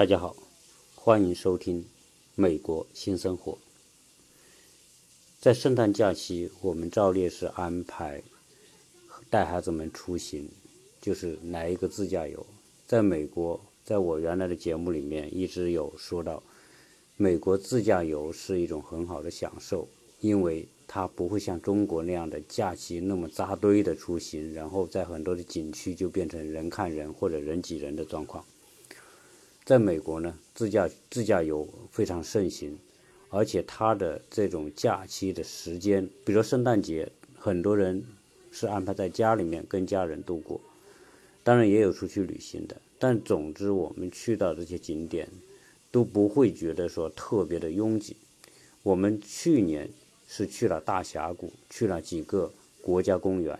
大家好，欢迎收听《美国新生活》。在圣诞假期，我们照例是安排带孩子们出行，就是来一个自驾游。在美国，在我原来的节目里面一直有说到，美国自驾游是一种很好的享受，因为它不会像中国那样的假期那么扎堆的出行，然后在很多的景区就变成人看人或者人挤人的状况。在美国呢，自驾自驾游非常盛行，而且它的这种假期的时间，比如圣诞节，很多人是安排在家里面跟家人度过，当然也有出去旅行的。但总之，我们去到这些景点都不会觉得说特别的拥挤。我们去年是去了大峡谷，去了几个国家公园。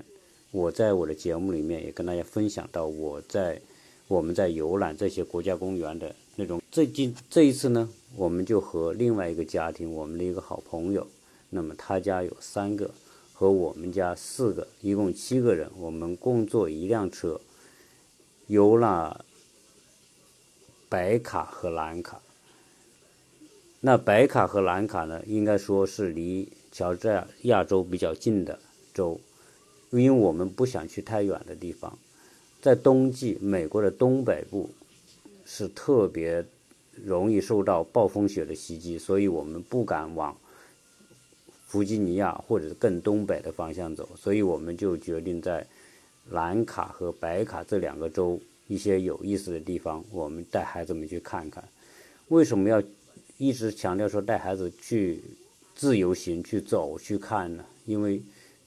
我在我的节目里面也跟大家分享到我在。我们在游览这些国家公园的那种，最近这一次呢，我们就和另外一个家庭，我们的一个好朋友，那么他家有三个，和我们家四个，一共七个人，我们共坐一辆车，游览白卡和蓝卡。那白卡和蓝卡呢，应该说是离乔治亚州比较近的州，因为我们不想去太远的地方。在冬季，美国的东北部是特别容易受到暴风雪的袭击，所以我们不敢往弗吉尼亚或者是更东北的方向走，所以我们就决定在蓝卡和白卡这两个州一些有意思的地方，我们带孩子们去看看。为什么要一直强调说带孩子去自由行去走去看呢？因为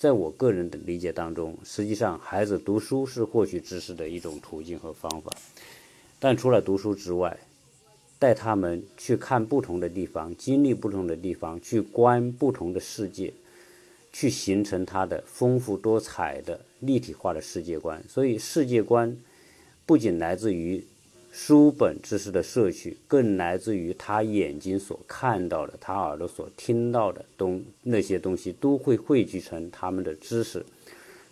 在我个人的理解当中，实际上孩子读书是获取知识的一种途径和方法。但除了读书之外，带他们去看不同的地方，经历不同的地方，去观不同的世界，去形成他的丰富多彩的立体化的世界观。所以，世界观不仅来自于。书本知识的摄取，更来自于他眼睛所看到的，他耳朵所听到的东那些东西，都会汇聚成他们的知识。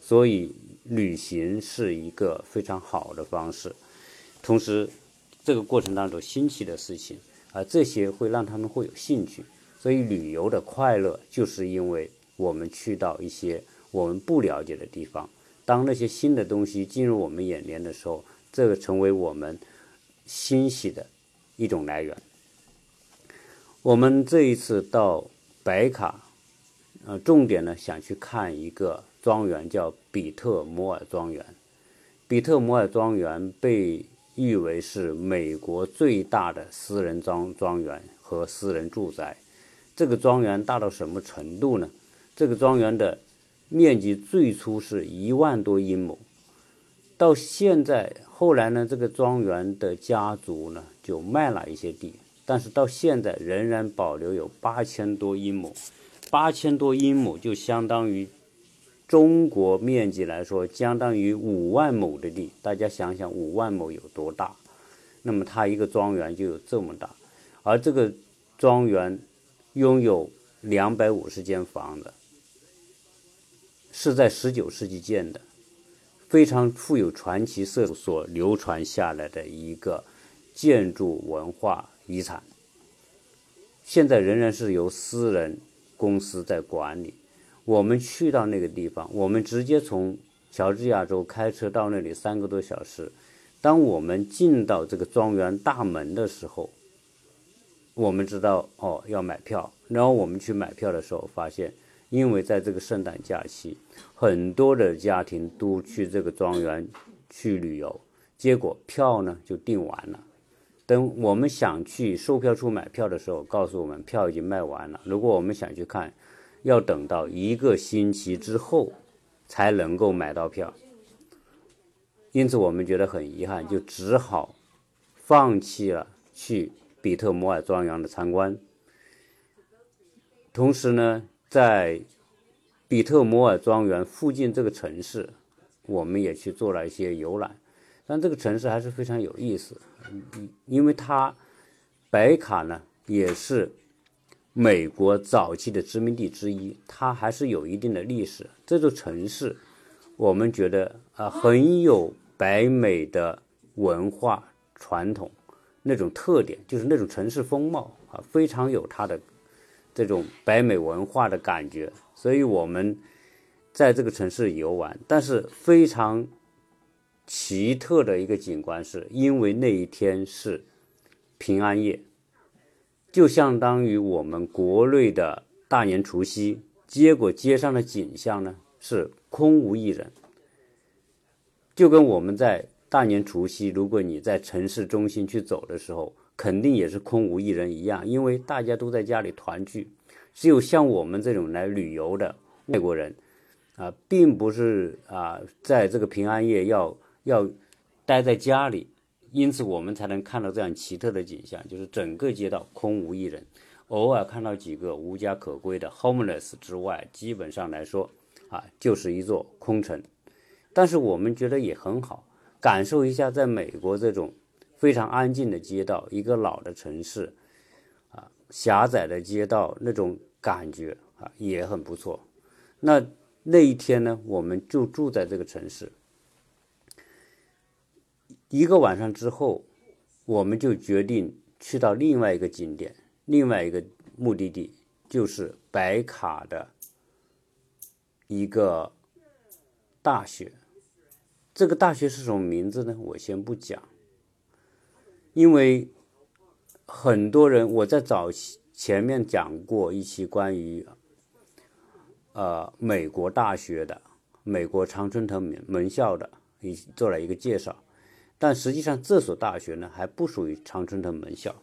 所以，旅行是一个非常好的方式。同时，这个过程当中新奇的事情，啊，这些会让他们会有兴趣。所以，旅游的快乐就是因为我们去到一些我们不了解的地方，当那些新的东西进入我们眼帘的时候，这个成为我们。欣喜的一种来源。我们这一次到白卡，呃，重点呢想去看一个庄园，叫比特摩尔庄园。比特摩尔庄园被誉为是美国最大的私人庄庄园和私人住宅。这个庄园大到什么程度呢？这个庄园的面积最初是一万多英亩。到现在，后来呢，这个庄园的家族呢就卖了一些地，但是到现在仍然保留有八千多英亩，八千多英亩就相当于中国面积来说，相当于五万亩的地。大家想想，五万亩有多大？那么它一个庄园就有这么大，而这个庄园拥有两百五十间房子，是在十九世纪建的。非常富有传奇色所流传下来的一个建筑文化遗产，现在仍然是由私人公司在管理。我们去到那个地方，我们直接从乔治亚州开车到那里三个多小时。当我们进到这个庄园大门的时候，我们知道哦要买票，然后我们去买票的时候发现。因为在这个圣诞假期，很多的家庭都去这个庄园去旅游，结果票呢就订完了。等我们想去售票处买票的时候，告诉我们票已经卖完了。如果我们想去看，要等到一个星期之后才能够买到票。因此我们觉得很遗憾，就只好放弃了去比特摩尔庄园的参观。同时呢。在比特摩尔庄园附近这个城市，我们也去做了一些游览，但这个城市还是非常有意思，因为它白卡呢也是美国早期的殖民地之一，它还是有一定的历史。这座城市我们觉得啊很有白美的文化传统，那种特点，就是那种城市风貌啊，非常有它的这种北美文化的感觉。所以我们在这个城市游玩，但是非常奇特的一个景观，是因为那一天是平安夜，就相当于我们国内的大年除夕，结果街上的景象呢是空无一人，就跟我们在。大年除夕，如果你在城市中心去走的时候，肯定也是空无一人一样，因为大家都在家里团聚。只有像我们这种来旅游的外国人，啊，并不是啊，在这个平安夜要要待在家里，因此我们才能看到这样奇特的景象，就是整个街道空无一人，偶尔看到几个无家可归的 homeless 之外，基本上来说，啊，就是一座空城。但是我们觉得也很好。感受一下，在美国这种非常安静的街道，一个老的城市，啊，狭窄的街道那种感觉啊，也很不错。那那一天呢，我们就住在这个城市。一个晚上之后，我们就决定去到另外一个景点，另外一个目的地，就是白卡的一个大学。这个大学是什么名字呢？我先不讲，因为很多人我在早前面讲过一期关于呃美国大学的美国常春藤门门校的，一做了一个介绍，但实际上这所大学呢还不属于常春藤门校。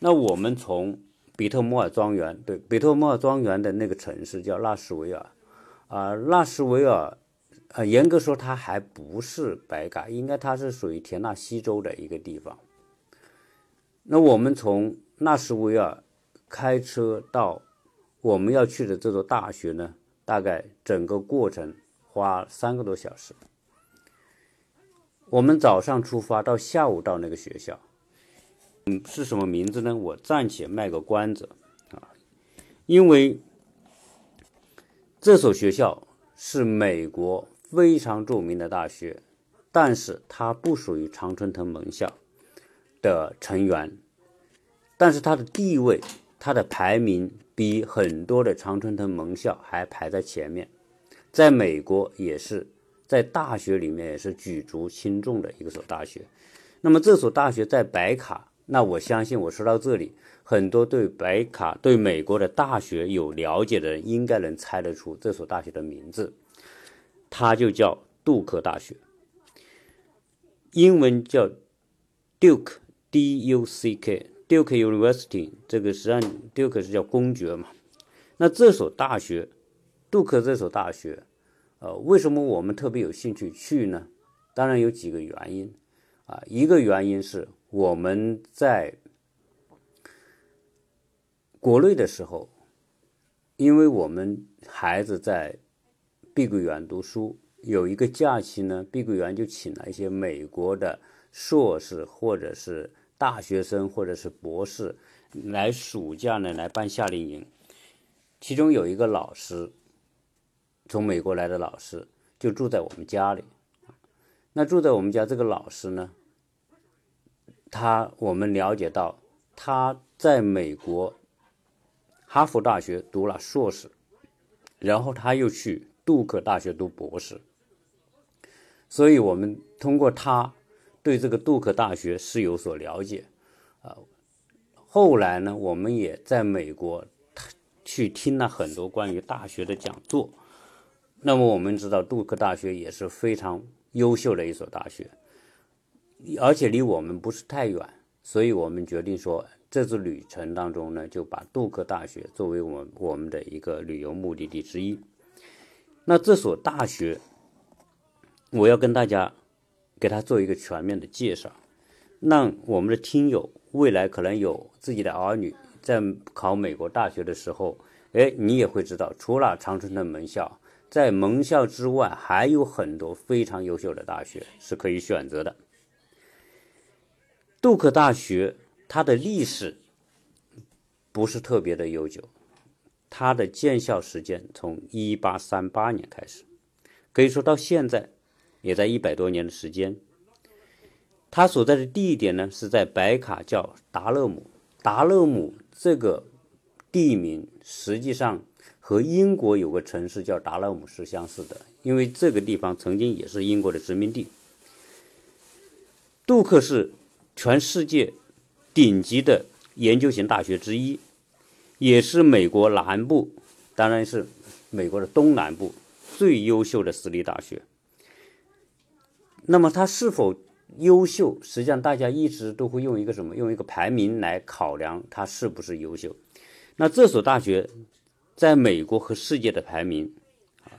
那我们从比特摩尔庄园，对，比特摩尔庄园的那个城市叫纳什维尔，啊，纳什维尔。呃，严格说，它还不是白嘎，应该它是属于田纳西州的一个地方。那我们从纳什维尔开车到我们要去的这座大学呢，大概整个过程花三个多小时。我们早上出发，到下午到那个学校，嗯，是什么名字呢？我暂且卖个关子啊，因为这所学校是美国。非常著名的大学，但是它不属于常春藤盟校的成员，但是它的地位、它的排名比很多的常春藤盟校还排在前面，在美国也是在大学里面也是举足轻重的一个所大学。那么这所大学在白卡，那我相信我说到这里，很多对白卡、对美国的大学有了解的人，应该能猜得出这所大学的名字。它就叫杜克大学，英文叫 Duke Duke，D-U-C-K，Duke University。这个实际上 Duke 是叫公爵嘛？那这所大学，杜克这所大学，呃，为什么我们特别有兴趣去呢？当然有几个原因啊。一个原因是我们在国内的时候，因为我们孩子在。碧桂园读书有一个假期呢，碧桂园就请了一些美国的硕士或者是大学生或者是博士来暑假呢来办夏令营。其中有一个老师，从美国来的老师就住在我们家里。那住在我们家这个老师呢，他我们了解到他在美国哈佛大学读了硕士，然后他又去。杜克大学读博士，所以我们通过他对这个杜克大学是有所了解啊。后来呢，我们也在美国去听了很多关于大学的讲座。那么我们知道，杜克大学也是非常优秀的一所大学，而且离我们不是太远，所以我们决定说，这次旅程当中呢，就把杜克大学作为我我们的一个旅游目的地之一。那这所大学，我要跟大家给他做一个全面的介绍，让我们的听友未来可能有自己的儿女在考美国大学的时候，哎，你也会知道，除了长春藤盟校，在盟校之外还有很多非常优秀的大学是可以选择的。杜克大学它的历史不是特别的悠久。它的建校时间从一八三八年开始，可以说到现在，也在一百多年的时间。他所在的地点呢是在白卡叫达勒姆。达勒姆这个地名实际上和英国有个城市叫达勒姆是相似的，因为这个地方曾经也是英国的殖民地。杜克是全世界顶级的研究型大学之一，也是美国南部，当然是美国的东南部最优秀的私立大学。那么它是否优秀？实际上大家一直都会用一个什么？用一个排名来考量它是不是优秀。那这所大学在美国和世界的排名啊，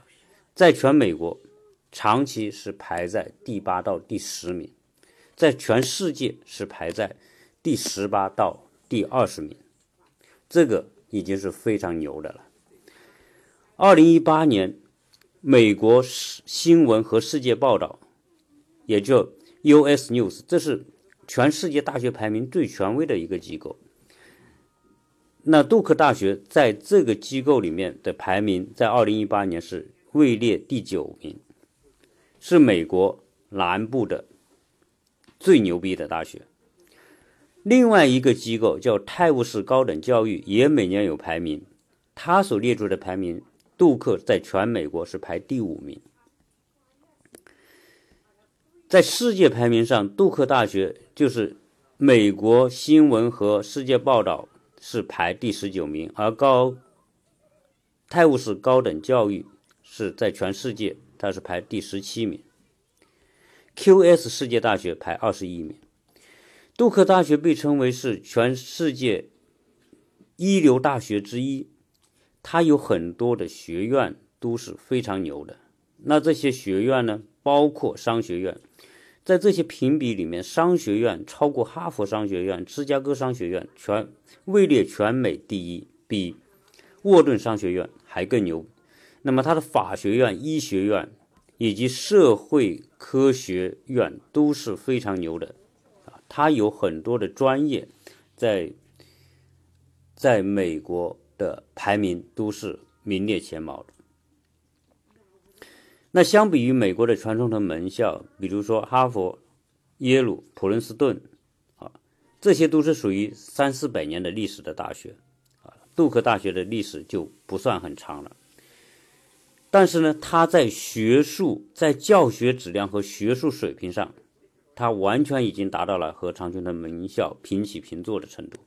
在全美国长期是排在第八到第十名，在全世界是排在第十八到第二十名，这个已经是非常牛的了。二零一八年，美国新闻和世界报道。也就 U.S. News，这是全世界大学排名最权威的一个机构。那杜克大学在这个机构里面的排名，在二零一八年是位列第九名，是美国南部的最牛逼的大学。另外一个机构叫泰晤士高等教育，也每年有排名，它所列出的排名，杜克在全美国是排第五名。在世界排名上，杜克大学就是美国新闻和世界报道是排第十九名，而高泰晤士高等教育是在全世界它是排第十七名，QS 世界大学排二十一名。杜克大学被称为是全世界一流大学之一，它有很多的学院都是非常牛的。那这些学院呢，包括商学院。在这些评比里面，商学院超过哈佛商学院、芝加哥商学院，全位列全美第一，比沃顿商学院还更牛。那么，它的法学院、医学院以及社会科学院都是非常牛的啊！它有很多的专业，在在美国的排名都是名列前茅的。那相比于美国的传统的门校，比如说哈佛、耶鲁、普林斯顿，啊，这些都是属于三四百年的历史的大学，啊，杜克大学的历史就不算很长了。但是呢，它在学术、在教学质量和学术水平上，它完全已经达到了和长春的门校平起平坐的程度。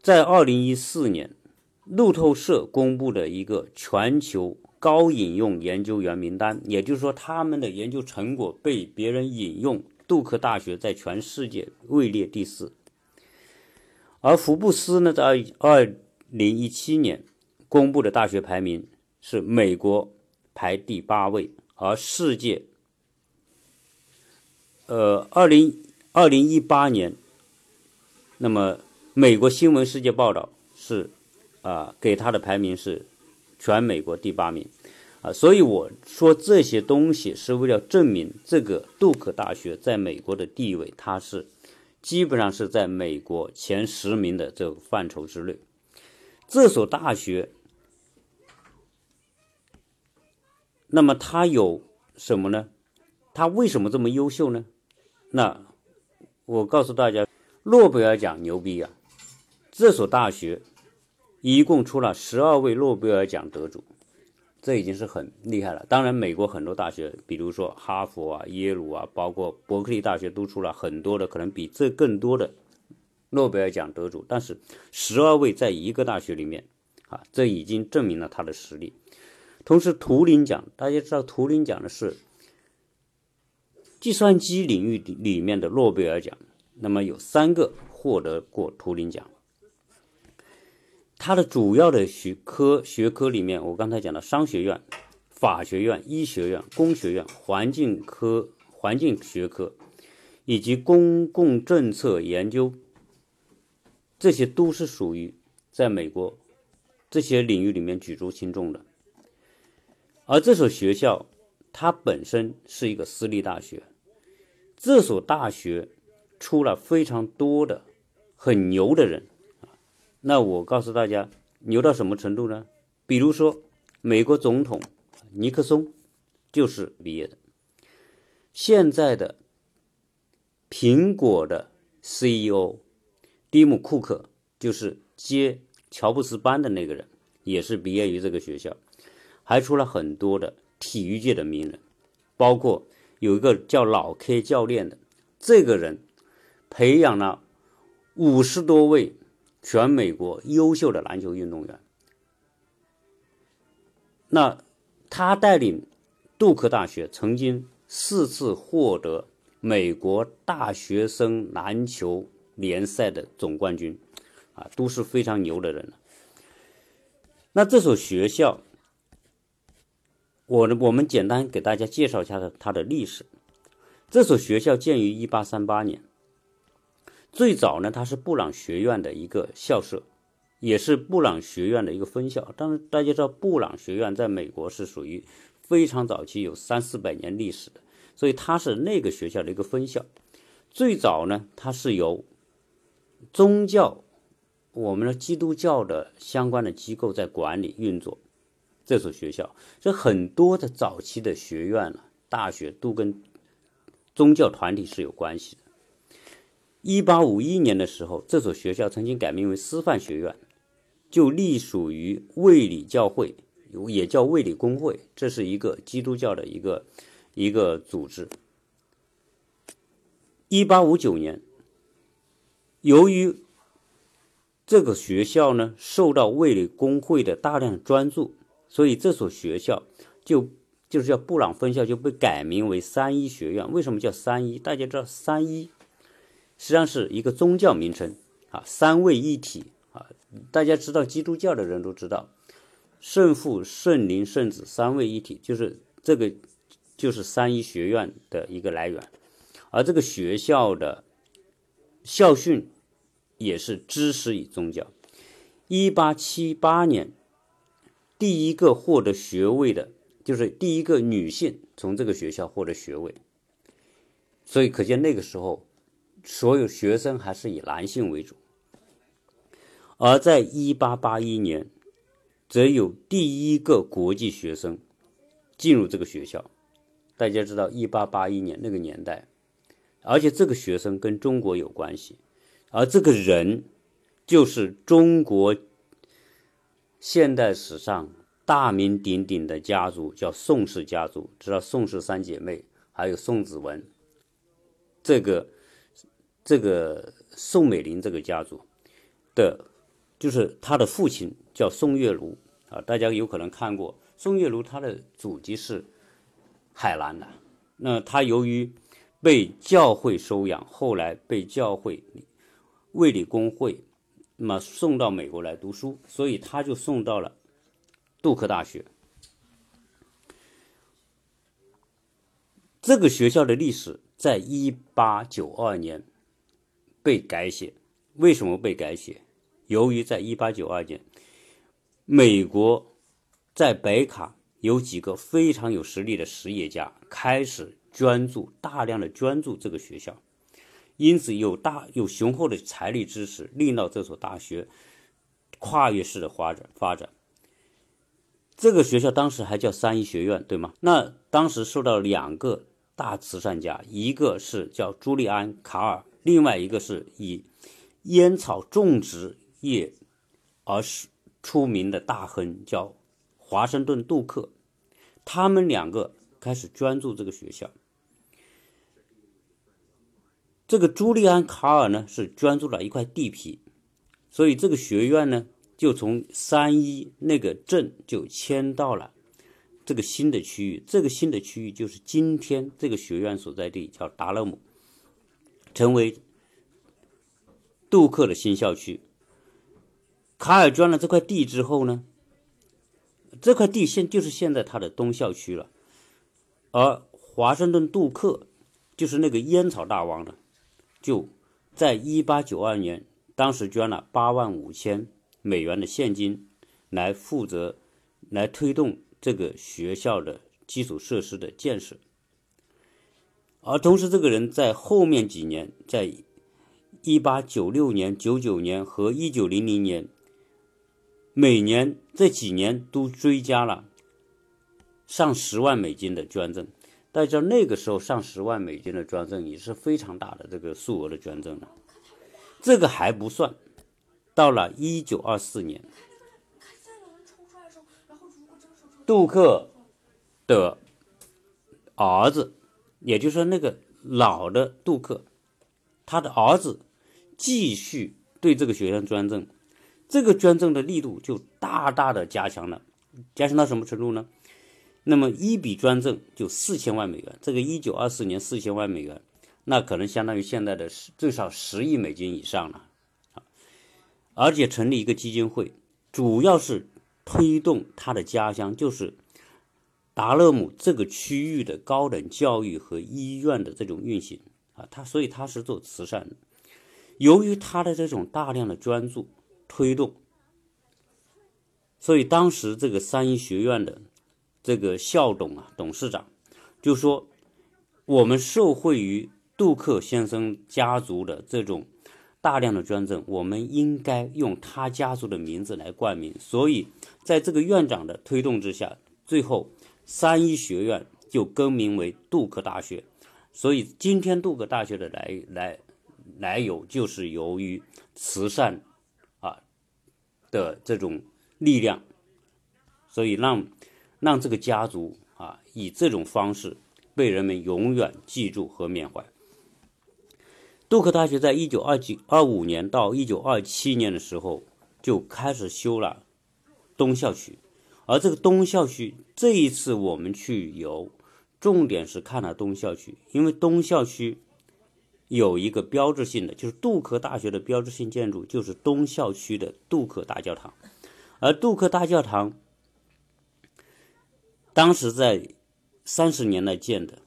在二零一四年，路透社公布的一个全球。高引用研究员名单，也就是说，他们的研究成果被别人引用。杜克大学在全世界位列第四，而福布斯呢，在二零一七年公布的大学排名是美国排第八位，而世界，呃，二零二零一八年，那么美国新闻世界报道是啊，给他的排名是。全美国第八名，啊，所以我说这些东西是为了证明这个杜克大学在美国的地位，它是基本上是在美国前十名的这个范畴之内。这所大学，那么它有什么呢？它为什么这么优秀呢？那我告诉大家，诺贝尔奖牛逼啊！这所大学。一共出了十二位诺贝尔奖得主，这已经是很厉害了。当然，美国很多大学，比如说哈佛啊、耶鲁啊，包括伯克利大学，都出了很多的可能比这更多的诺贝尔奖得主。但是，十二位在一个大学里面，啊，这已经证明了他的实力。同时，图灵奖大家知道，图灵奖的是计算机领域里面的诺贝尔奖，那么有三个获得过图灵奖。它的主要的学科学科里面，我刚才讲的商学院、法学院、医学院、工学院、环境科、环境学科，以及公共政策研究，这些都是属于在美国这些领域里面举足轻重的。而这所学校，它本身是一个私立大学，这所大学出了非常多的很牛的人。那我告诉大家，牛到什么程度呢？比如说，美国总统尼克松就是毕业的。现在的苹果的 CEO 蒂姆·库克，就是接乔布斯班的那个人，也是毕业于这个学校，还出了很多的体育界的名人，包括有一个叫老 K 教练的，这个人培养了五十多位全美国优秀的篮球运动员。那他带领杜克大学曾经四次获得美国大学生篮球联赛的总冠军，啊，都是非常牛的人那这所学校，我，我们简单给大家介绍一下它它的历史。这所学校建于一八三八年，最早呢，它是布朗学院的一个校舍。也是布朗学院的一个分校，但是大家知道，布朗学院在美国是属于非常早期，有三四百年历史的，所以它是那个学校的一个分校。最早呢，它是由宗教，我们的基督教的相关的机构在管理运作这所学校。这很多的早期的学院呢，大学都跟宗教团体是有关系的。一八五一年的时候，这所学校曾经改名为师范学院。就隶属于卫理教会，也叫卫理公会，这是一个基督教的一个一个组织。一八五九年，由于这个学校呢受到卫理公会的大量专注，所以这所学校就就是叫布朗分校就被改名为三一学院。为什么叫三一？大家知道三一实际上是一个宗教名称啊，三位一体啊。大家知道，基督教的人都知道，圣父、圣灵、圣子三位一体，就是这个，就是三一学院的一个来源。而这个学校的校训也是知识与宗教。一八七八年，第一个获得学位的，就是第一个女性从这个学校获得学位。所以可见那个时候，所有学生还是以男性为主。而在1881年，则有第一个国际学生进入这个学校。大家知道，1881年那个年代，而且这个学生跟中国有关系，而这个人就是中国现代史上大名鼎鼎的家族，叫宋氏家族。知道宋氏三姐妹，还有宋子文，这个这个宋美龄这个家族的。就是他的父亲叫宋月如啊，大家有可能看过宋月如，他的祖籍是海南的。那他由于被教会收养，后来被教会卫理公会那么送到美国来读书，所以他就送到了杜克大学。这个学校的历史在一八九二年被改写，为什么被改写？由于在1892年，美国在北卡有几个非常有实力的实业家开始捐助，大量的捐助这个学校，因此有大有雄厚的财力支持，令到这所大学跨越式的发展发展。这个学校当时还叫三一学院，对吗？那当时受到两个大慈善家，一个是叫朱利安·卡尔，另外一个是以烟草种植。业而是出名的大亨叫华盛顿·杜克，他们两个开始捐助这个学校。这个朱利安·卡尔呢是捐助了一块地皮，所以这个学院呢就从三一那个镇就迁到了这个新的区域。这个新的区域就是今天这个学院所在地，叫达勒姆，成为杜克的新校区。卡尔捐了这块地之后呢，这块地现就是现在他的东校区了，而华盛顿·杜克就是那个烟草大王呢，就在一八九二年，当时捐了八万五千美元的现金，来负责来推动这个学校的基础设施的建设，而同时这个人在后面几年，在一八九六年、九九年和一九零零年。每年这几年都追加了上十万美金的捐赠，大家知道那个时候上十万美金的捐赠也是非常大的这个数额的捐赠了。这个还不算，到了一九二四年，杜克的儿子，也就是说那个老的杜克，他的儿子继续对这个学院捐赠，这个捐赠的力度就大大的加强了，加强到什么程度呢？那么一笔捐赠就四千万美元，这个一九二四年四千万美元。那可能相当于现在的十最少十亿美金以上了，啊，而且成立一个基金会，主要是推动他的家乡，就是达勒姆这个区域的高等教育和医院的这种运行啊，他所以他是做慈善的。由于他的这种大量的捐助推动，所以当时这个三一学院的这个校董啊，董事长就说，我们受惠于。杜克先生家族的这种大量的捐赠，我们应该用他家族的名字来冠名。所以，在这个院长的推动之下，最后三一学院就更名为杜克大学。所以，今天杜克大学的来来来由，就是由于慈善啊的这种力量，所以让让这个家族啊以这种方式被人们永远记住和缅怀。杜克大学在一九二九二五年到一九二七年的时候就开始修了东校区，而这个东校区这一次我们去游，重点是看了东校区，因为东校区有一个标志性的，就是杜克大学的标志性建筑，就是东校区的杜克大教堂，而杜克大教堂当时在三十年代建的，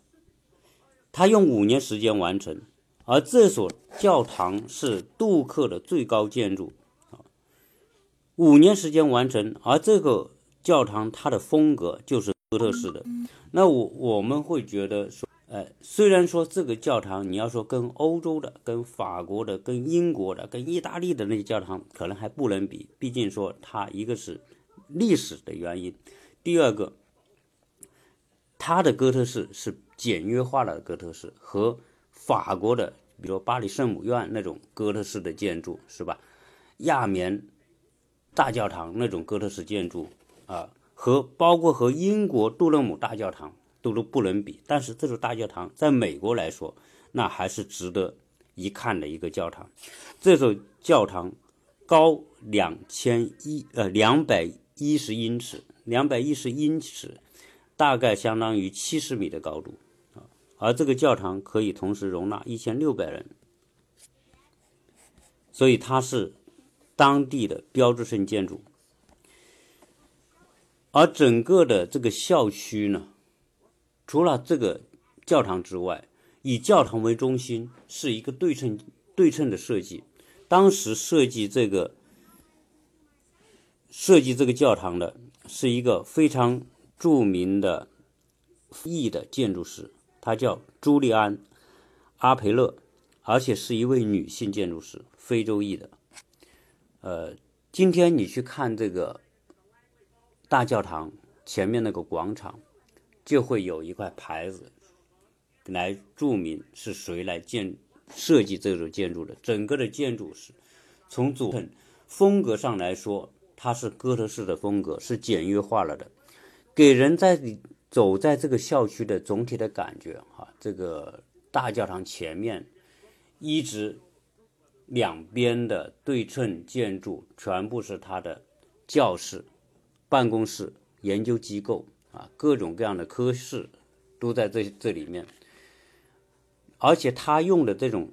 他用五年时间完成。而这所教堂是杜克的最高建筑，五年时间完成。而这个教堂它的风格就是哥特式的。那我我们会觉得说，呃，虽然说这个教堂你要说跟欧洲的、跟法国的、跟英国的、跟意大利的那些教堂可能还不能比，毕竟说它一个是历史的原因，第二个，它的哥特式是简约化的哥特式和。法国的，比如巴黎圣母院那种哥特式的建筑，是吧？亚眠大教堂那种哥特式建筑啊，和包括和英国杜勒姆大教堂都都不能比。但是这座大教堂在美国来说，那还是值得一看的一个教堂。这座教堂高两千一呃两百一十英尺，两百一十英尺，大概相当于七十米的高度啊。而这个教堂可以同时容纳一千六百人，所以它是当地的标志性建筑。而整个的这个校区呢，除了这个教堂之外，以教堂为中心是一个对称对称的设计。当时设计这个设计这个教堂的是一个非常著名的意的建筑师。她叫朱利安·阿培勒，而且是一位女性建筑师，非洲裔的。呃，今天你去看这个大教堂前面那个广场，就会有一块牌子来注明是谁来建设计这座建筑的。整个的建筑是从组成风格上来说，它是哥特式的风格，是简约化了的，给人在走在这个校区的总体的感觉，哈，这个大教堂前面一直两边的对称建筑全部是它的教室、办公室、研究机构啊，各种各样的科室都在这这里面。而且他用的这种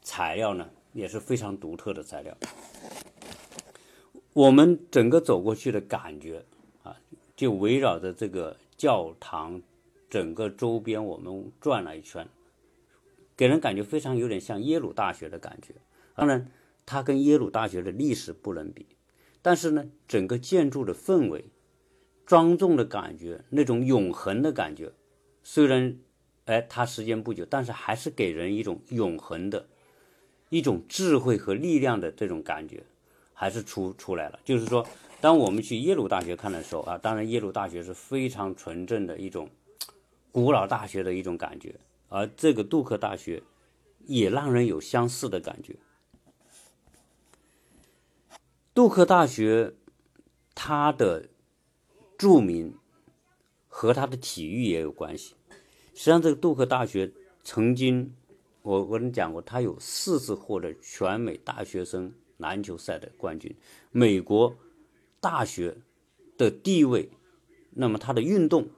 材料呢，也是非常独特的材料。我们整个走过去的感觉啊，就围绕着这个。教堂整个周边我们转了一圈，给人感觉非常有点像耶鲁大学的感觉。当然，它跟耶鲁大学的历史不能比，但是呢，整个建筑的氛围、庄重的感觉、那种永恒的感觉，虽然哎它时间不久，但是还是给人一种永恒的、一种智慧和力量的这种感觉，还是出出来了。就是说。当我们去耶鲁大学看的时候啊，当然耶鲁大学是非常纯正的一种古老大学的一种感觉，而这个杜克大学也让人有相似的感觉。杜克大学它的著名和它的体育也有关系。实际上，这个杜克大学曾经，我我跟你讲过，它有四次获得全美大学生篮球赛的冠军。美国大学的地位，那么它的运动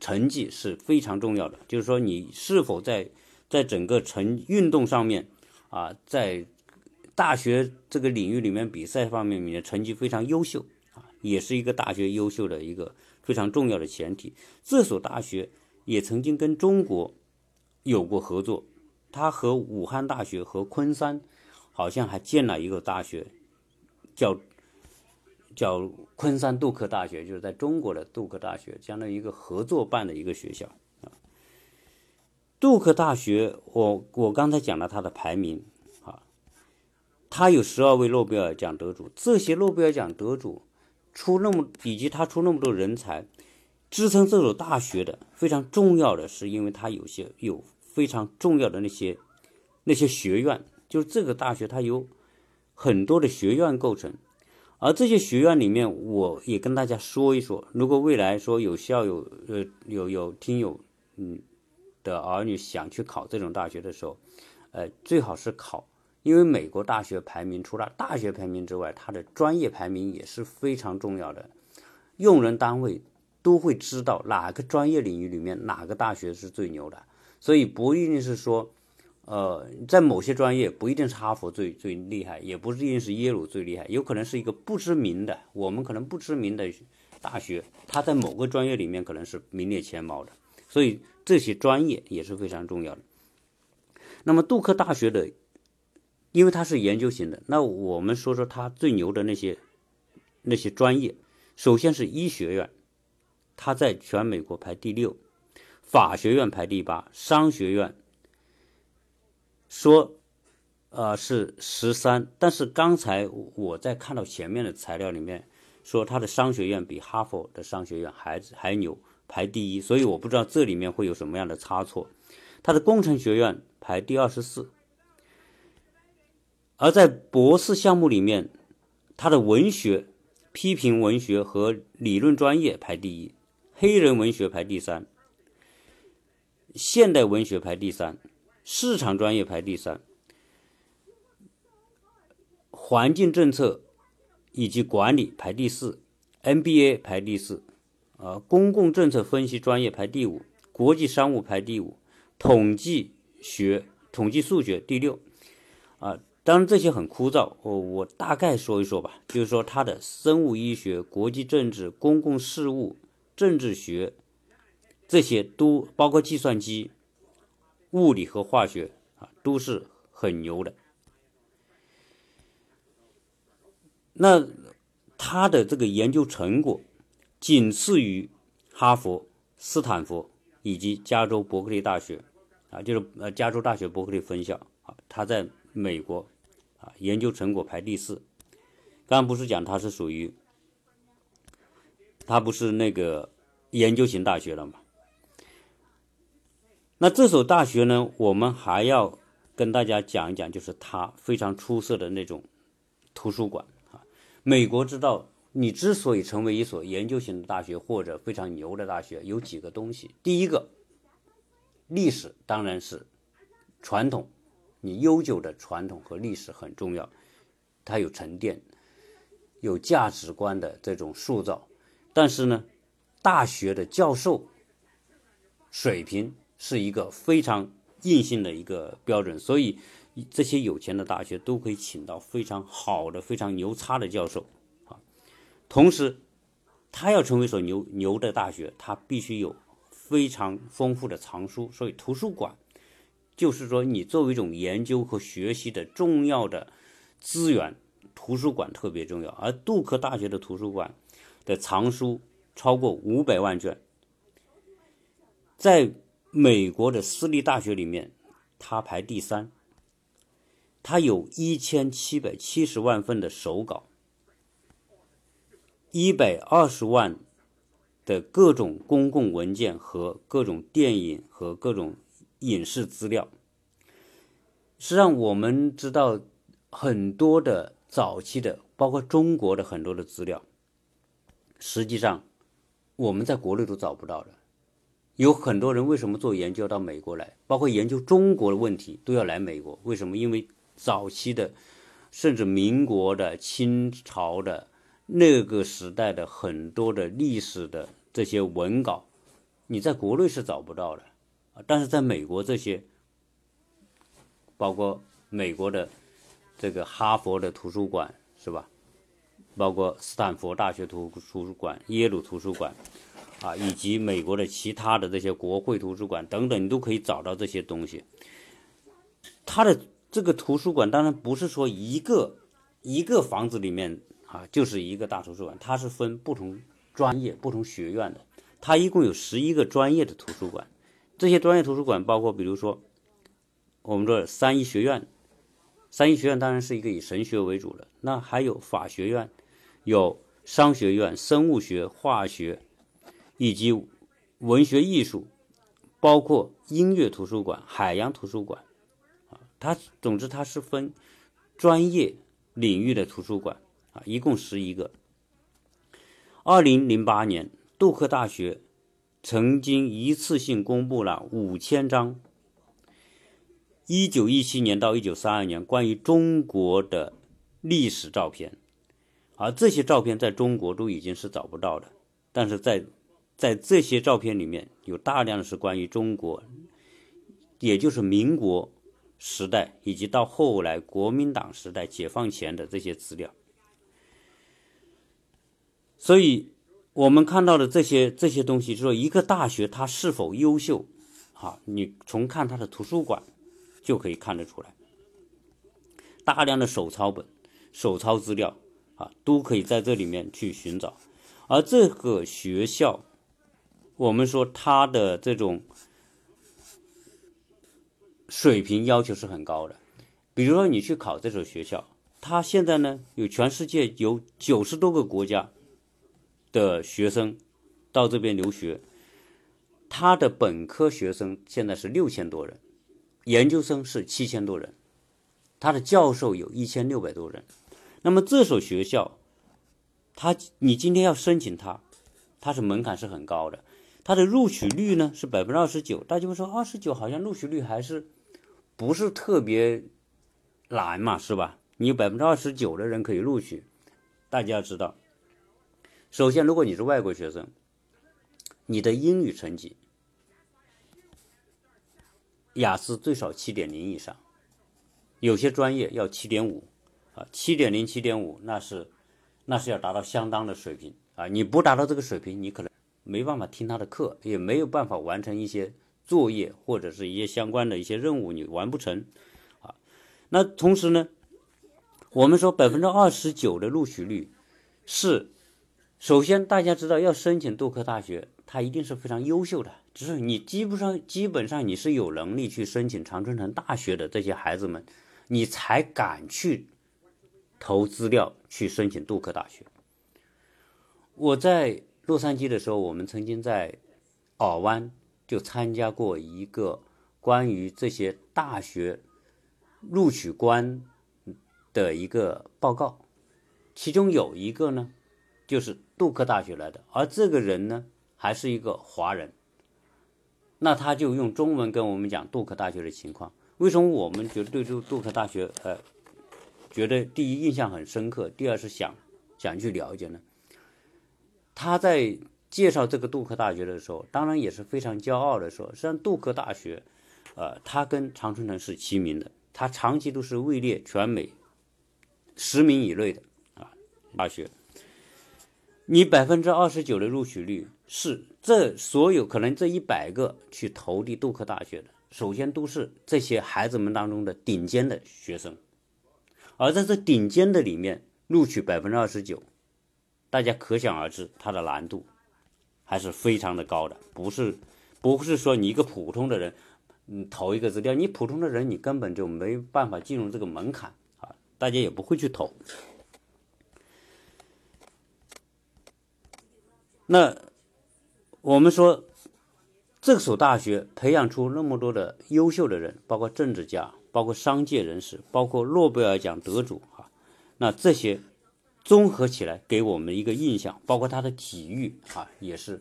成绩是非常重要的。就是说，你是否在在整个成运动上面啊，在大学这个领域里面比赛方面，你的成绩非常优秀啊，也是一个大学优秀的一个非常重要的前提。这所大学。也曾经跟中国有过合作，他和武汉大学和昆山好像还建了一个大学，叫叫昆山杜克大学，就是在中国的杜克大学，相当于一个合作办的一个学校啊。杜克大学，我我刚才讲了它的排名，他有十二位诺贝尔奖得主，这些诺贝尔奖得主出那么以及他出那么多人才。支撑这所大学的非常重要的是，因为他有些有非常重要的那些那些学院，就是这个大学它有很多的学院构成，而这些学院里面，我也跟大家说一说，如果未来说有校友呃有有听友嗯的儿女想去考这种大学的时候，呃最好是考，因为美国大学排名除了大学排名之外，它的专业排名也是非常重要的，用人单位。都会知道哪个专业领域里面哪个大学是最牛的，所以不一定是说，呃，在某些专业不一定是哈佛最最厉害，也不一定是耶鲁最厉害，有可能是一个不知名的，我们可能不知名的大学，它在某个专业里面可能是名列前茅的，所以这些专业也是非常重要的。那么杜克大学的，因为它是研究型的，那我们说说它最牛的那些那些专业，首先是医学院。他在全美国排第六，法学院排第八，商学院说，呃是十三。但是刚才我在看到前面的材料里面说，他的商学院比哈佛的商学院还还牛，排第一。所以我不知道这里面会有什么样的差错。他的工程学院排第二十四，而在博士项目里面，他的文学、批评文学和理论专业排第一。黑人文学排第三，现代文学排第三，市场专业排第三，环境政策以及管理排第四，NBA 排第四，啊，公共政策分析专业排第五，国际商务排第五，统计学、统计数学第六，啊，当然这些很枯燥，我我大概说一说吧，就是说他的生物医学、国际政治、公共事务。政治学这些都包括计算机、物理和化学啊，都是很牛的。那他的这个研究成果仅次于哈佛、斯坦福以及加州伯克利大学啊，就是呃加州大学伯克利分校啊，他在美国啊研究成果排第四。刚刚不是讲它是属于。它不是那个研究型大学了吗？那这所大学呢，我们还要跟大家讲一讲，就是它非常出色的那种图书馆啊。美国知道，你之所以成为一所研究型的大学或者非常牛的大学，有几个东西。第一个，历史当然是传统，你悠久的传统和历史很重要，它有沉淀，有价值观的这种塑造。但是呢，大学的教授水平是一个非常硬性的一个标准，所以这些有钱的大学都可以请到非常好的、非常牛叉的教授啊。同时，他要成为一所牛牛的大学，他必须有非常丰富的藏书，所以图书馆就是说你作为一种研究和学习的重要的资源，图书馆特别重要。而杜克大学的图书馆。的藏书超过五百万卷，在美国的私立大学里面，它排第三。它有一千七百七十万份的手稿，一百二十万的各种公共文件和各种电影和各种影视资料。实际上，我们知道很多的早期的，包括中国的很多的资料，实际上我们在国内都找不到的。有很多人为什么做研究到美国来，包括研究中国的问题都要来美国？为什么？因为早期的，甚至民国的、清朝的。那个时代的很多的历史的这些文稿，你在国内是找不到的，啊，但是在美国这些，包括美国的这个哈佛的图书馆是吧？包括斯坦福大学图图书馆、耶鲁图书馆，啊，以及美国的其他的这些国会图书馆等等，你都可以找到这些东西。它的这个图书馆当然不是说一个一个房子里面。啊，就是一个大图书馆，它是分不同专业、不同学院的。它一共有十一个专业的图书馆，这些专业图书馆包括，比如说我们这三一学院，三一学院当然是一个以神学为主的。那还有法学院，有商学院、生物学、化学，以及文学艺术，包括音乐图书馆、海洋图书馆。啊，它总之它是分专业领域的图书馆。啊，一共十一个。二零零八年，杜克大学曾经一次性公布了五千张一九一七年到一九三二年关于中国的历史照片，而这些照片在中国都已经是找不到的。但是在在这些照片里面有大量的是关于中国，也就是民国时代以及到后来国民党时代解放前的这些资料。所以，我们看到的这些这些东西，就说一个大学它是否优秀，啊，你从看它的图书馆就可以看得出来。大量的手抄本、手抄资料啊，都可以在这里面去寻找。而这个学校，我们说它的这种水平要求是很高的。比如说，你去考这所学校，它现在呢有全世界有九十多个国家。的学生到这边留学，他的本科学生现在是六千多人，研究生是七千多人，他的教授有一千六百多人。那么这所学校，他你今天要申请他，他是门槛是很高的，他的录取率呢是百分之二十九。大家会说二十九好像录取率还是不是特别难嘛，是吧？你有百分之二十九的人可以录取，大家要知道。首先，如果你是外国学生，你的英语成绩雅思最少七点零以上，有些专业要七点五啊，七点零、七点五，那是那是要达到相当的水平啊！你不达到这个水平，你可能没办法听他的课，也没有办法完成一些作业或者是一些相关的一些任务，你完不成啊。那同时呢，我们说百分之二十九的录取率是。首先，大家知道要申请杜克大学，它一定是非常优秀的。只是你基本上基本上你是有能力去申请常春藤大学的这些孩子们，你才敢去投资料去申请杜克大学。我在洛杉矶的时候，我们曾经在尔湾就参加过一个关于这些大学录取官的一个报告，其中有一个呢，就是。杜克大学来的，而这个人呢，还是一个华人。那他就用中文跟我们讲杜克大学的情况。为什么我们觉得对杜杜克大学，呃，觉得第一印象很深刻，第二是想想去了解呢？他在介绍这个杜克大学的时候，当然也是非常骄傲的说，实际上杜克大学，呃，它跟常春藤是齐名的，它长期都是位列全美十名以内的啊大学。你百分之二十九的录取率是这所有可能这一百个去投递杜克大学的，首先都是这些孩子们当中的顶尖的学生，而在这顶尖的里面录取百分之二十九，大家可想而知它的难度还是非常的高的，不是不是说你一个普通的人，嗯，投一个资料，你普通的人你根本就没办法进入这个门槛啊，大家也不会去投。那我们说，这所大学培养出那么多的优秀的人，包括政治家，包括商界人士，包括诺贝尔奖得主啊，那这些综合起来给我们一个印象，包括他的体育啊，也是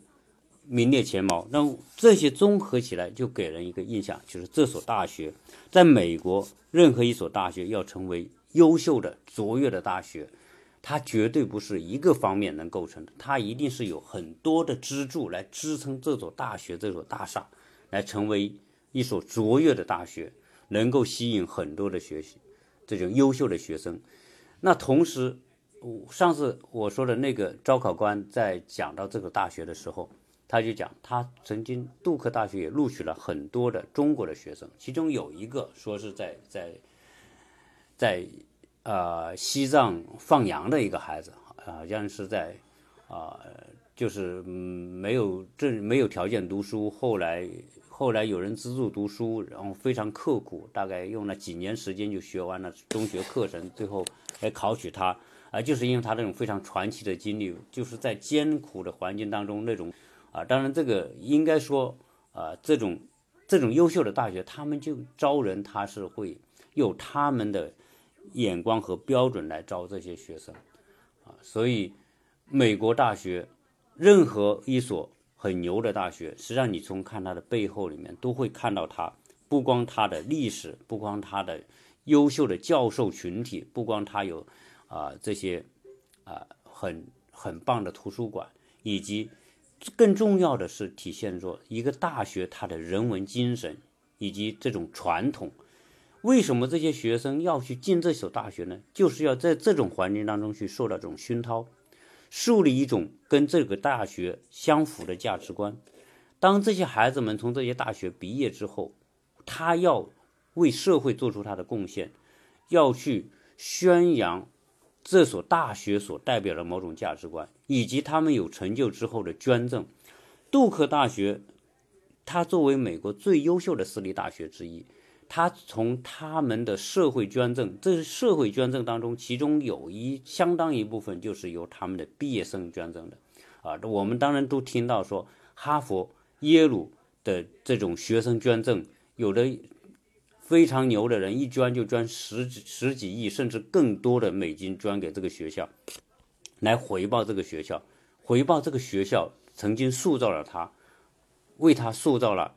名列前茅。那这些综合起来就给人一个印象，就是这所大学在美国任何一所大学要成为优秀的、卓越的大学。它绝对不是一个方面能构成的，它一定是有很多的支柱来支撑这所大学、这所大厦，来成为一所卓越的大学，能够吸引很多的学习这种优秀的学生。那同时，上次我说的那个招考官在讲到这个大学的时候，他就讲他曾经杜克大学也录取了很多的中国的学生，其中有一个说是在在在。呃，西藏放羊的一个孩子，好像是在，啊，就是没有这没有条件读书，后来后来有人资助读书，然后非常刻苦，大概用了几年时间就学完了中学课程，最后来考取他，啊，就是因为他那种非常传奇的经历，就是在艰苦的环境当中那种，啊，当然这个应该说，啊，这种这种优秀的大学，他们就招人，他是会有他们的。眼光和标准来招这些学生，啊，所以美国大学任何一所很牛的大学，实际上你从看它的背后里面都会看到它，不光它的历史，不光它的优秀的教授群体，不光它有啊这些啊很很棒的图书馆，以及更重要的是体现着一个大学它的人文精神以及这种传统。为什么这些学生要去进这所大学呢？就是要在这种环境当中去受到这种熏陶，树立一种跟这个大学相符的价值观。当这些孩子们从这些大学毕业之后，他要为社会做出他的贡献，要去宣扬这所大学所代表的某种价值观，以及他们有成就之后的捐赠。杜克大学，它作为美国最优秀的私立大学之一。他从他们的社会捐赠，这是社会捐赠当中，其中有一相当一部分就是由他们的毕业生捐赠的，啊，我们当然都听到说哈佛、耶鲁的这种学生捐赠，有的非常牛的人一捐就捐十几十几亿甚至更多的美金捐给这个学校，来回报这个学校，回报这个学校曾经塑造了他，为他塑造了，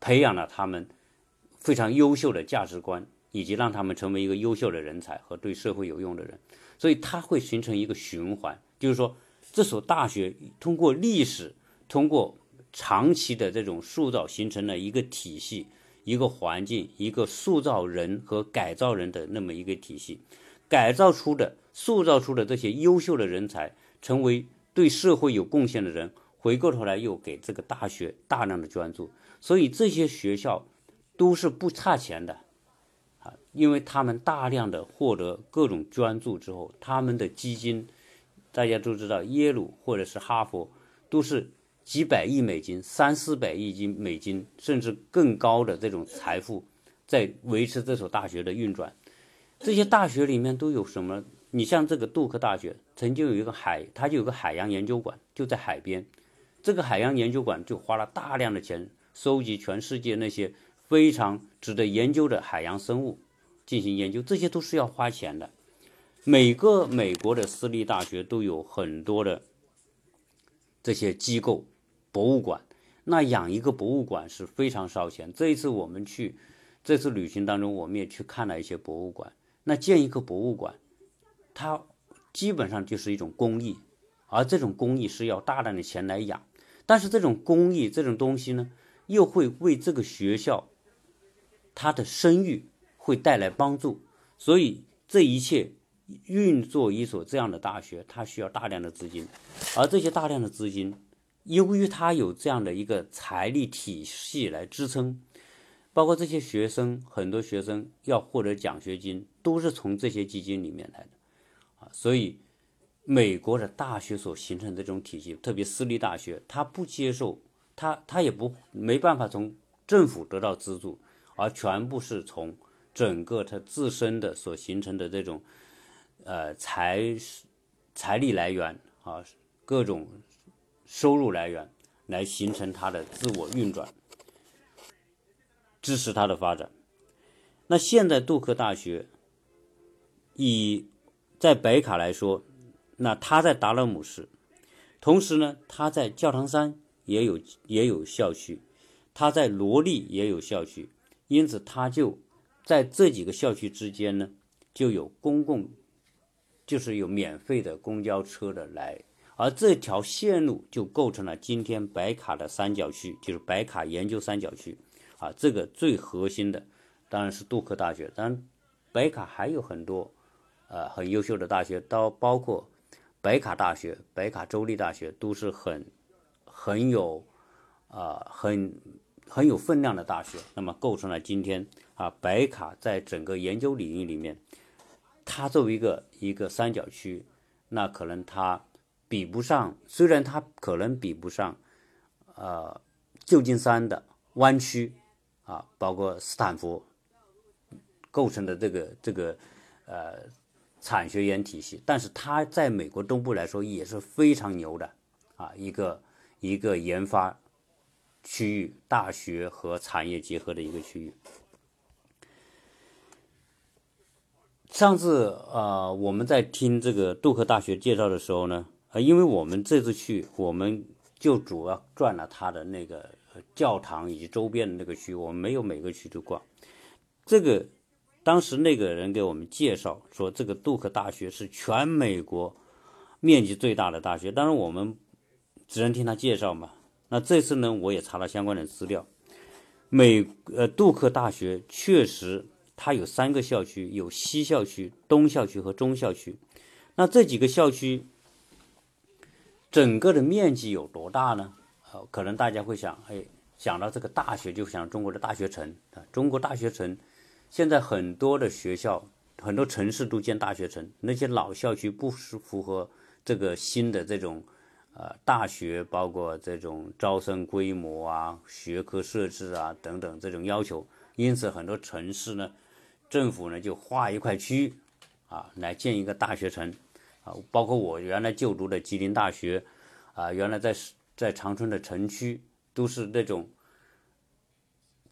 培养了他们。非常优秀的价值观，以及让他们成为一个优秀的人才和对社会有用的人，所以它会形成一个循环。就是说，这所大学通过历史，通过长期的这种塑造，形成了一个体系、一个环境、一个塑造人和改造人的那么一个体系，改造出的、塑造出的这些优秀的人才，成为对社会有贡献的人，回过头来又给这个大学大量的捐助，所以这些学校。都是不差钱的，啊，因为他们大量的获得各种捐助之后，他们的基金，大家都知道，耶鲁或者是哈佛，都是几百亿美金、三四百亿金美金，甚至更高的这种财富，在维持这所大学的运转。这些大学里面都有什么？你像这个杜克大学，曾经有一个海，它就有个海洋研究馆，就在海边。这个海洋研究馆就花了大量的钱，收集全世界那些。非常值得研究的海洋生物进行研究，这些都是要花钱的。每个美国的私立大学都有很多的这些机构、博物馆。那养一个博物馆是非常烧钱。这一次我们去，这次旅行当中，我们也去看了一些博物馆。那建一个博物馆，它基本上就是一种公益，而这种公益是要大量的钱来养。但是这种公益这种东西呢，又会为这个学校。他的声誉会带来帮助，所以这一切运作一所这样的大学，它需要大量的资金，而这些大量的资金，由于它有这样的一个财力体系来支撑，包括这些学生，很多学生要获得奖学金，都是从这些基金里面来的，啊，所以美国的大学所形成的这种体系，特别私立大学，它不接受，它它也不没办法从政府得到资助。而全部是从整个它自身的所形成的这种，呃财财力来源啊，各种收入来源来形成它的自我运转，支持它的发展。那现在杜克大学以在北卡来说，那他在达勒姆市，同时呢，他在教堂山也有也有校区，他在罗利也有校区，因此他就在这几个校区之间呢，就有公共，就是有免费的公交车的来。而这条线路就构成了今天白卡的三角区，就是白卡研究三角区，啊，这个最核心的当然是杜克大学，当然白卡还有很多，呃，很优秀的大学，到包括白卡大学、白卡州立大学都是很很有啊很很有分量的大学，那么构成了今天啊白卡在整个研究领域里面，它作为一个一个三角区，那可能它。比不上，虽然它可能比不上，呃，旧金山的湾区啊，包括斯坦福构成的这个这个呃产学研体系，但是它在美国东部来说也是非常牛的啊，一个一个研发区域，大学和产业结合的一个区域。上次呃我们在听这个杜克大学介绍的时候呢。呃，因为我们这次去，我们就主要转了他的那个教堂以及周边的那个区，我们没有每个区都逛。这个当时那个人给我们介绍说，这个杜克大学是全美国面积最大的大学。当然我们只能听他介绍嘛。那这次呢，我也查了相关的资料。美呃，杜克大学确实它有三个校区，有西校区、东校区和中校区。那这几个校区。整个的面积有多大呢？呃，可能大家会想，哎，想到这个大学就想中国的大学城啊。中国大学城，现在很多的学校、很多城市都建大学城，那些老校区不是符合这个新的这种，呃，大学包括这种招生规模啊、学科设置啊等等这种要求，因此很多城市呢，政府呢就划一块区域，啊，来建一个大学城。啊，包括我原来就读的吉林大学，啊，原来在在长春的城区都是那种，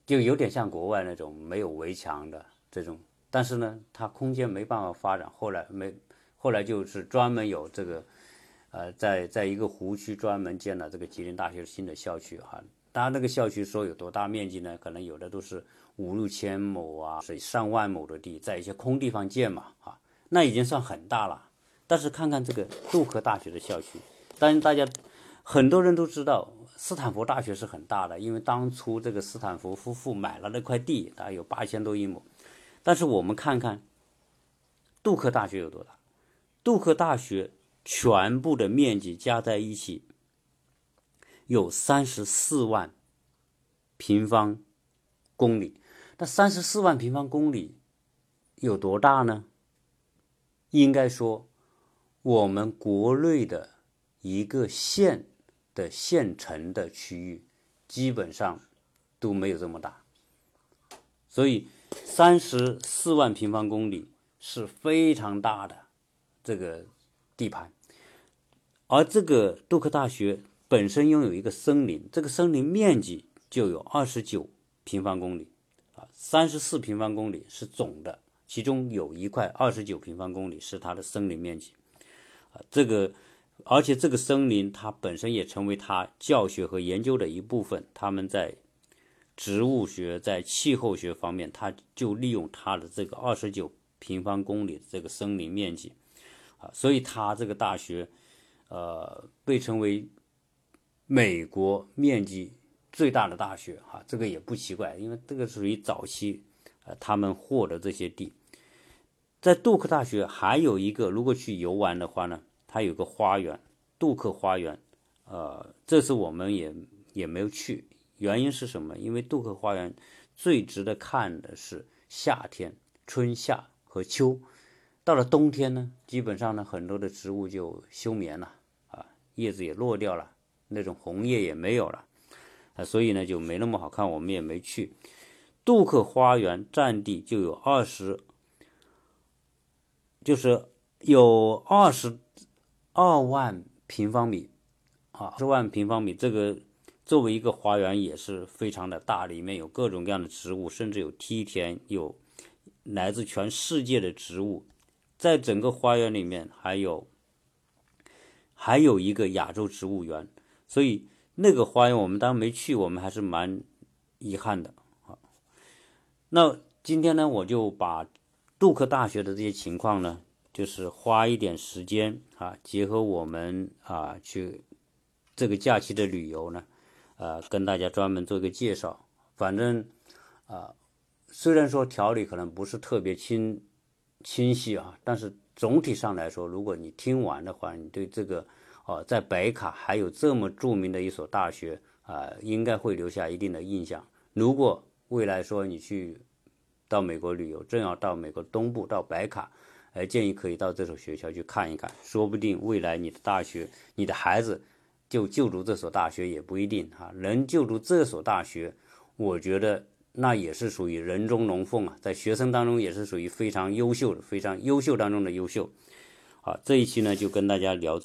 就有点像国外那种没有围墙的这种，但是呢，它空间没办法发展，后来没，后来就是专门有这个，呃，在在一个湖区专门建了这个吉林大学新的校区哈，当然那个校区说有多大面积呢？可能有的都是五六千亩啊，是上万亩的地，在一些空地方建嘛，啊，那已经算很大了。但是看看这个杜克大学的校区，当然大家很多人都知道，斯坦福大学是很大的，因为当初这个斯坦福夫妇买了那块地，大概有八千多英亩。但是我们看看杜克大学有多大？杜克大学全部的面积加在一起有三十四万平方公里。那三十四万平方公里有多大呢？应该说。我们国内的一个县的县城的区域，基本上都没有这么大，所以三十四万平方公里是非常大的这个地盘。而这个杜克大学本身拥有一个森林，这个森林面积就有二十九平方公里，啊，三十四平方公里是总的，其中有一块二十九平方公里是它的森林面积。啊，这个，而且这个森林它本身也成为它教学和研究的一部分。他们在植物学、在气候学方面，他就利用它的这个二十九平方公里的这个森林面积，啊，所以它这个大学，呃，被称为美国面积最大的大学。哈，这个也不奇怪，因为这个属于早期，呃，他们获得这些地。在杜克大学还有一个，如果去游玩的话呢，它有个花园，杜克花园。呃，这次我们也也没有去，原因是什么？因为杜克花园最值得看的是夏天、春夏和秋。到了冬天呢，基本上呢，很多的植物就休眠了啊，叶子也落掉了，那种红叶也没有了啊，所以呢就没那么好看，我们也没去。杜克花园占地就有二十。就是有二十二万平方米，啊，十万平方米，这个作为一个花园也是非常的大，里面有各种各样的植物，甚至有梯田，有来自全世界的植物。在整个花园里面，还有还有一个亚洲植物园，所以那个花园我们当然没去，我们还是蛮遗憾的啊。那今天呢，我就把杜克大学的这些情况呢，就是花一点时间啊，结合我们啊去这个假期的旅游呢，呃，跟大家专门做一个介绍。反正啊，虽然说条理可能不是特别清。清晰啊，但是总体上来说，如果你听完的话，你对这个哦，在北卡还有这么著名的一所大学啊，应该会留下一定的印象。如果未来说你去到美国旅游，正要到美国东部到北卡，呃，建议可以到这所学校去看一看，说不定未来你的大学，你的孩子就就读这所大学也不一定哈。能就读这所大学，我觉得。那也是属于人中龙凤啊，在学生当中也是属于非常优秀的、非常优秀当中的优秀。好，这一期呢就跟大家聊这。